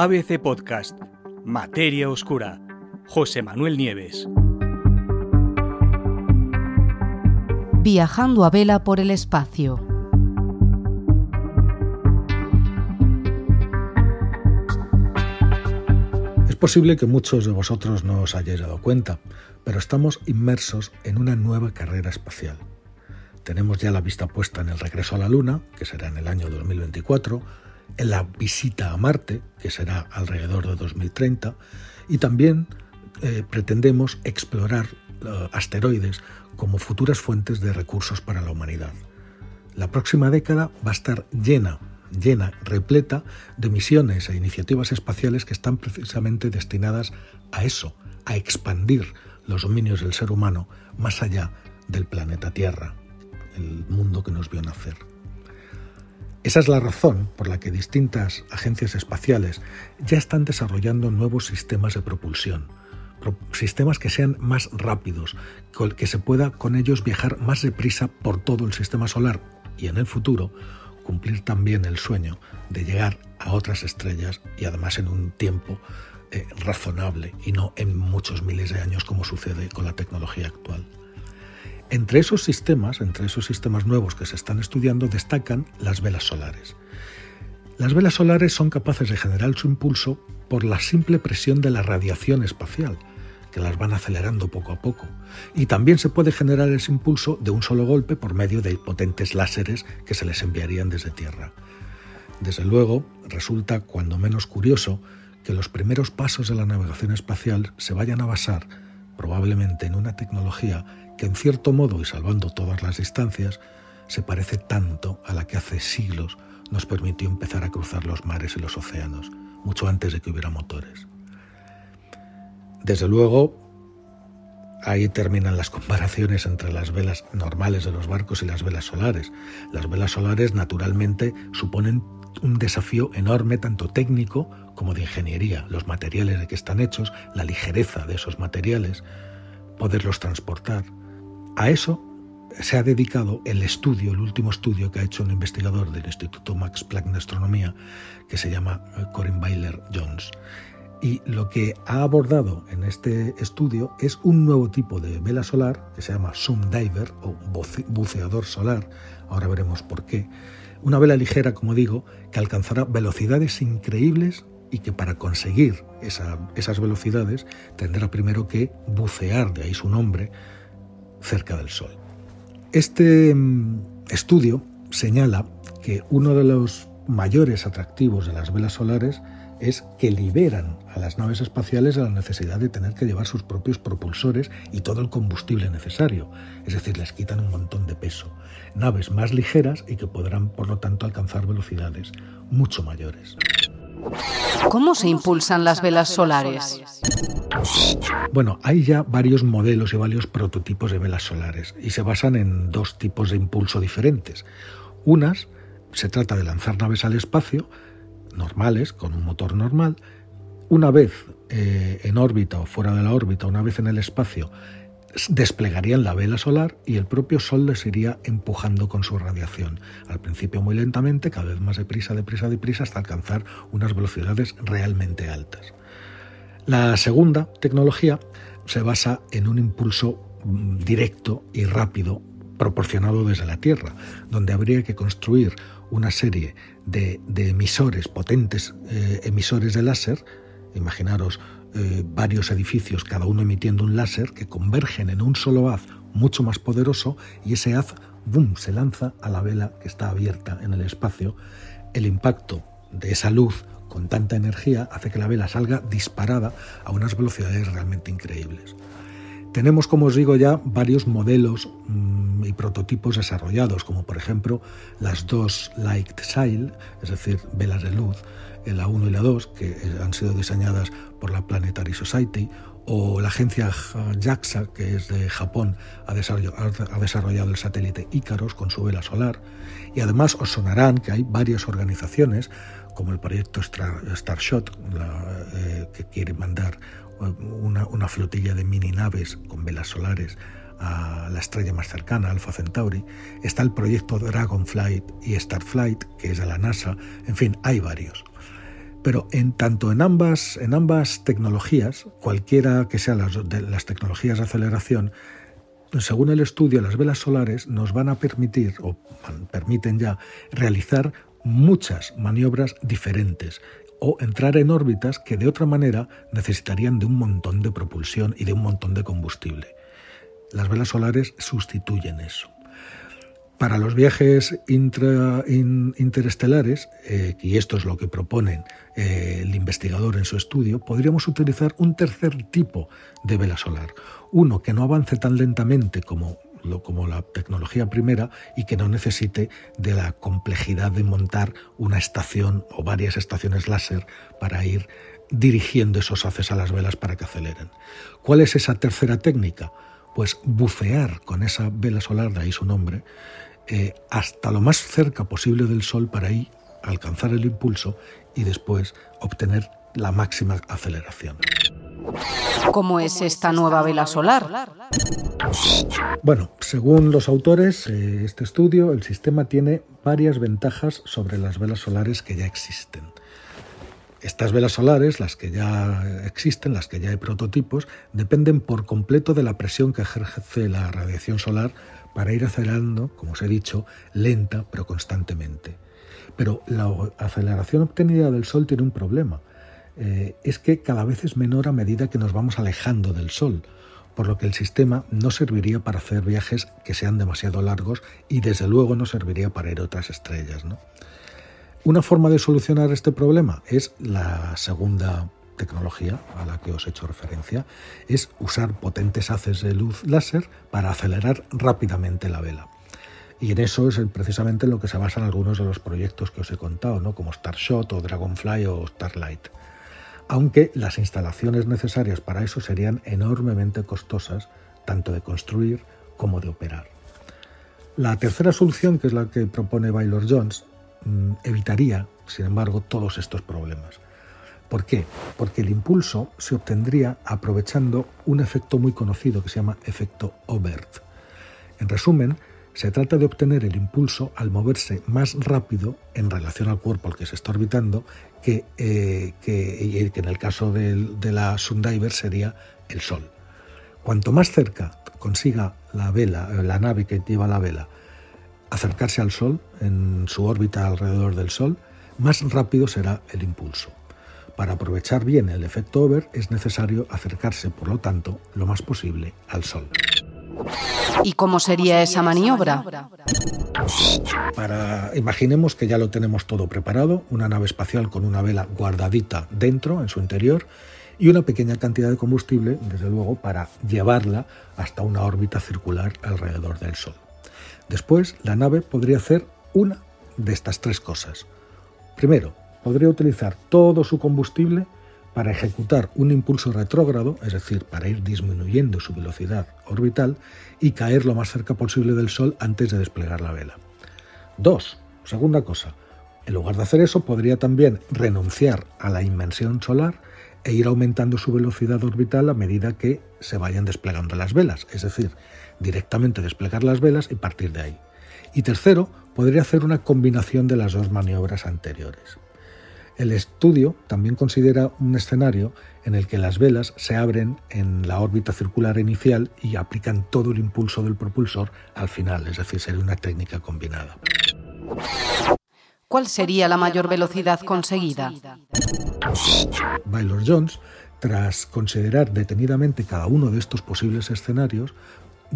ABC Podcast, Materia Oscura, José Manuel Nieves. Viajando a vela por el espacio. Es posible que muchos de vosotros no os hayáis dado cuenta, pero estamos inmersos en una nueva carrera espacial. Tenemos ya la vista puesta en el regreso a la Luna, que será en el año 2024, en la visita a Marte, que será alrededor de 2030, y también eh, pretendemos explorar eh, asteroides como futuras fuentes de recursos para la humanidad. La próxima década va a estar llena, llena, repleta de misiones e iniciativas espaciales que están precisamente destinadas a eso, a expandir los dominios del ser humano más allá del planeta Tierra el mundo que nos vio nacer. Esa es la razón por la que distintas agencias espaciales ya están desarrollando nuevos sistemas de propulsión, sistemas que sean más rápidos, que se pueda con ellos viajar más deprisa por todo el sistema solar y en el futuro cumplir también el sueño de llegar a otras estrellas y además en un tiempo eh, razonable y no en muchos miles de años como sucede con la tecnología actual. Entre esos sistemas, entre esos sistemas nuevos que se están estudiando, destacan las velas solares. Las velas solares son capaces de generar su impulso por la simple presión de la radiación espacial, que las van acelerando poco a poco. Y también se puede generar ese impulso de un solo golpe por medio de potentes láseres que se les enviarían desde Tierra. Desde luego, resulta cuando menos curioso que los primeros pasos de la navegación espacial se vayan a basar probablemente en una tecnología que en cierto modo y salvando todas las distancias, se parece tanto a la que hace siglos nos permitió empezar a cruzar los mares y los océanos, mucho antes de que hubiera motores. Desde luego, ahí terminan las comparaciones entre las velas normales de los barcos y las velas solares. Las velas solares naturalmente suponen un desafío enorme tanto técnico como de ingeniería, los materiales de que están hechos, la ligereza de esos materiales, poderlos transportar. A eso se ha dedicado el estudio, el último estudio que ha hecho un investigador del Instituto Max Planck de Astronomía, que se llama eh, Corinne Bayler Jones. Y lo que ha abordado en este estudio es un nuevo tipo de vela solar que se llama Zoom Diver o buceador solar, ahora veremos por qué. Una vela ligera, como digo, que alcanzará velocidades increíbles y que para conseguir esas velocidades tendrá primero que bucear, de ahí su nombre, cerca del Sol. Este mm, estudio señala que uno de los mayores atractivos de las velas solares es que liberan a las naves espaciales de la necesidad de tener que llevar sus propios propulsores y todo el combustible necesario, es decir, les quitan un montón de peso. Naves más ligeras y que podrán, por lo tanto, alcanzar velocidades mucho mayores. ¿Cómo se impulsan las velas solares? Bueno, hay ya varios modelos y varios prototipos de velas solares y se basan en dos tipos de impulso diferentes. Unas se trata de lanzar naves al espacio, normales, con un motor normal. Una vez eh, en órbita o fuera de la órbita, una vez en el espacio, desplegarían la vela solar y el propio Sol les iría empujando con su radiación, al principio muy lentamente, cada vez más deprisa, deprisa, deprisa, hasta alcanzar unas velocidades realmente altas. La segunda tecnología se basa en un impulso mm, directo y rápido proporcionado desde la Tierra, donde habría que construir una serie de, emisores, potentes eh, emisores de láser, imaginaros eh, varios edificios, cada uno emitiendo un láser, que convergen en un solo haz mucho más poderoso y ese haz, ¡boom!, se lanza a la vela que está abierta en el espacio. El impacto de esa luz con tanta energía hace que la vela salga disparada a unas velocidades realmente increíbles. Tenemos, como os digo ya, varios modelos mm, y prototipos desarrollados, como por ejemplo las dos Light Sail, es decir, velas de luz, la 1 y la 2, que han sido diseñadas por la Planetary Society, o la agencia JAXA, que es de Japón, ha desarrollado, el satélite Icaros con su vela solar. Y además os sonarán que hay varias organizaciones, como el proyecto Starshot, eh, que quiere mandar una, flotilla de mini naves con velas solares a la estrella más cercana, Alpha Centauri. Está el proyecto Dragonflight y Starflight, que es de la NASA. En fin, hay varios. Pero en tanto en ambas, en ambas tecnologías, cualquiera que sean las, las tecnologías de aceleración, según el estudio, las velas solares nos van a permitir, o permiten ya, realizar muchas maniobras diferentes o entrar en órbitas que de otra manera necesitarían de un montón de propulsión y de un montón de combustible. Las velas solares sustituyen eso. Para los viajes interestelares, eh, y esto es lo que propone eh, el investigador en su estudio, podríamos utilizar un tercer tipo de vela solar. Uno que no avance tan lentamente como, como la tecnología primera y que no necesite de la complejidad de montar una estación o varias estaciones láser para ir dirigiendo esos haces a las velas para que aceleren. ¿Cuál es esa tercera técnica? Pues bucear con esa vela solar, de ahí su nombre, eh, hasta lo más cerca posible del Sol para ahí alcanzar el impulso y después obtener la máxima aceleración. ¿Cómo es esta nueva vela solar? Bueno, según los autores de este estudio, el sistema tiene varias ventajas sobre las velas solares que ya existen. Estas velas solares, las que ya existen, las que ya hay prototipos, dependen por completo de la presión que ejerce la radiación solar para ir acelerando, como os he dicho, lenta pero constantemente. Pero la aceleración obtenida del Sol tiene un problema. Eh, es que cada vez es menor a medida que nos vamos alejando del Sol, por lo que el sistema no serviría para hacer viajes que sean demasiado largos y desde luego no serviría para ir a otras estrellas. Una forma de solucionar este problema es la segunda tecnología a la que os he hecho referencia, es usar potentes haces de luz láser para acelerar rápidamente la vela. Y en eso es precisamente en lo que se basan algunos de los proyectos que os he contado, ¿no? como Starshot o Dragonfly o Starlight. Aunque las instalaciones necesarias para eso serían enormemente costosas, tanto de construir como de operar. La tercera solución, que es la que propone Baylor Jones, evitaría, sin embargo, todos estos problemas. ¿Por qué? Porque el impulso se obtendría aprovechando un efecto muy conocido que se llama efecto Obert. En resumen, se trata de obtener el impulso al moverse más rápido en relación al cuerpo al que se está orbitando que, eh, que, en el caso de, de la Sundiver sería el Sol. Cuanto más cerca consiga la vela, la nave que lleva la vela, acercarse al Sol en su órbita alrededor del Sol, más rápido será el impulso. Para aprovechar bien el efecto over es necesario acercarse, por lo tanto, lo más posible al Sol. ¿Y cómo sería esa maniobra? Para, imaginemos que ya lo tenemos todo preparado, una nave espacial con una vela guardadita dentro, en su interior, y una pequeña cantidad de combustible, desde luego, para llevarla hasta una órbita circular alrededor del Sol. Después, la nave podría hacer una de estas tres cosas. Primero, podría utilizar todo su combustible para ejecutar un impulso retrógrado, es decir, para ir disminuyendo su velocidad orbital y caer lo más cerca posible del Sol antes de desplegar la vela. Dos, segunda cosa, en lugar de hacer eso podría también renunciar a la inmersión solar e ir aumentando su velocidad orbital a medida que se vayan desplegando las velas, es decir, directamente desplegar las velas y partir de ahí. Y tercero, podría hacer una combinación de las dos maniobras anteriores. El estudio también considera un escenario en el que las velas se abren en la órbita circular inicial y aplican todo el impulso del propulsor al final, es decir, sería una técnica combinada. ¿Cuál sería la mayor velocidad conseguida? Baylor Jones, tras considerar detenidamente cada uno de estos posibles escenarios,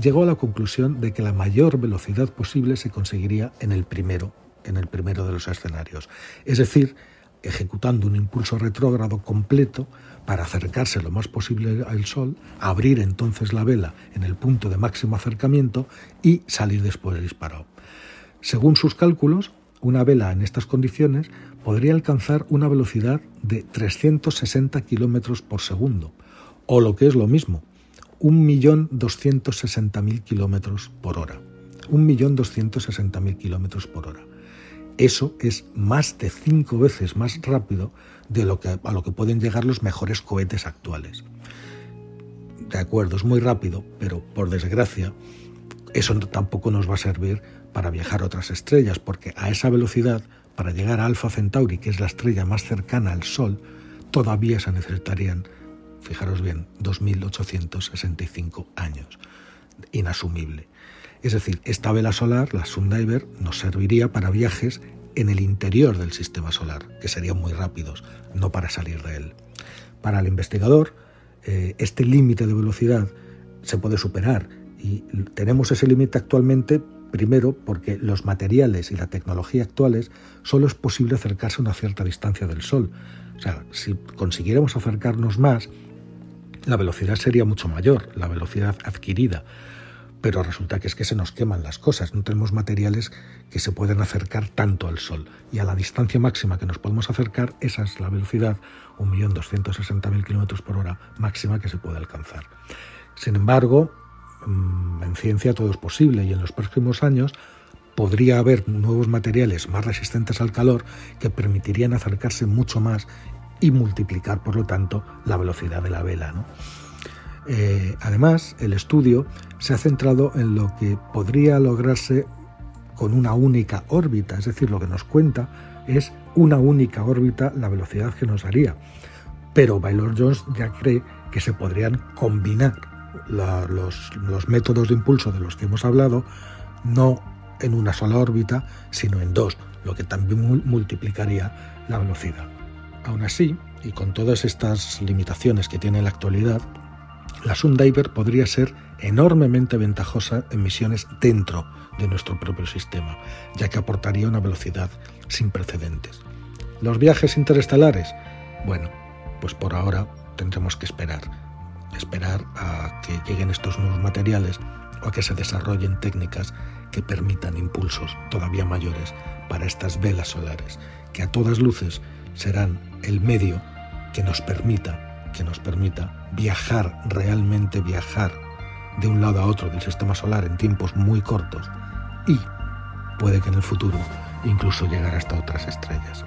llegó a la conclusión de que la mayor velocidad posible se conseguiría en el primero, en el primero de los escenarios. Es decir, ejecutando un impulso retrógrado completo para acercarse lo más posible al Sol, abrir entonces la vela en el punto de máximo acercamiento y salir después disparado. Según sus cálculos, una vela en estas condiciones podría alcanzar una velocidad de 360 kilómetros por segundo, o lo que es lo mismo, 1.260.000 kilómetros por hora. 1.260.000 kilómetros por hora. Eso es más de cinco veces más rápido de lo que, a lo que pueden llegar los mejores cohetes actuales. De acuerdo, es muy rápido, pero por desgracia, eso tampoco nos va a servir para viajar a otras estrellas, porque a esa velocidad para llegar a Alfa Centauri, que es la estrella más cercana al Sol, todavía se necesitarían, fijaros bien, 2.865 años. Inasumible. Es decir, esta vela solar, la Sundiver, nos serviría para viajes en el interior del sistema solar, que serían muy rápidos, no para salir de él. Para el investigador, eh, este límite de velocidad se puede superar y tenemos ese límite actualmente primero porque los materiales y la tecnología actuales solo es posible acercarse a una cierta distancia del Sol. O sea, si consiguiéramos acercarnos más, la velocidad sería mucho mayor, la velocidad adquirida pero resulta que es que se nos queman las cosas, no tenemos materiales que se puedan acercar tanto al Sol. Y a la distancia máxima que nos podemos acercar, esa es la velocidad, 1.260.000 km por hora máxima que se puede alcanzar. Sin embargo, mm, en ciencia todo es posible y en los próximos años podría haber nuevos materiales más resistentes al calor que permitirían acercarse mucho más y multiplicar, por lo tanto, la velocidad de la vela. ¿no? Eh, además, el estudio se ha centrado en lo que podría lograrse con una única órbita, es decir, lo que nos cuenta es una única órbita la velocidad que nos daría. Pero Baylor Jones ya cree que se podrían combinar los métodos de impulso de los que hemos hablado, no en una sola órbita, sino en dos, lo que también multiplicaría la velocidad. Aún así, y con todas estas limitaciones que tiene en la actualidad, la Sundiver podría ser enormemente ventajosa en misiones dentro de nuestro propio sistema, ya que aportaría una velocidad sin precedentes. ¿Los viajes interestelares? Bueno, pues por ahora tendremos que esperar. Esperar a que lleguen estos nuevos materiales o a que se desarrollen técnicas que permitan impulsos todavía mayores para estas velas solares, que a todas luces serán el medio que nos permita que nos permita viajar, realmente viajar de un lado a otro del sistema solar en tiempos muy cortos y puede que en el futuro incluso llegar hasta otras estrellas.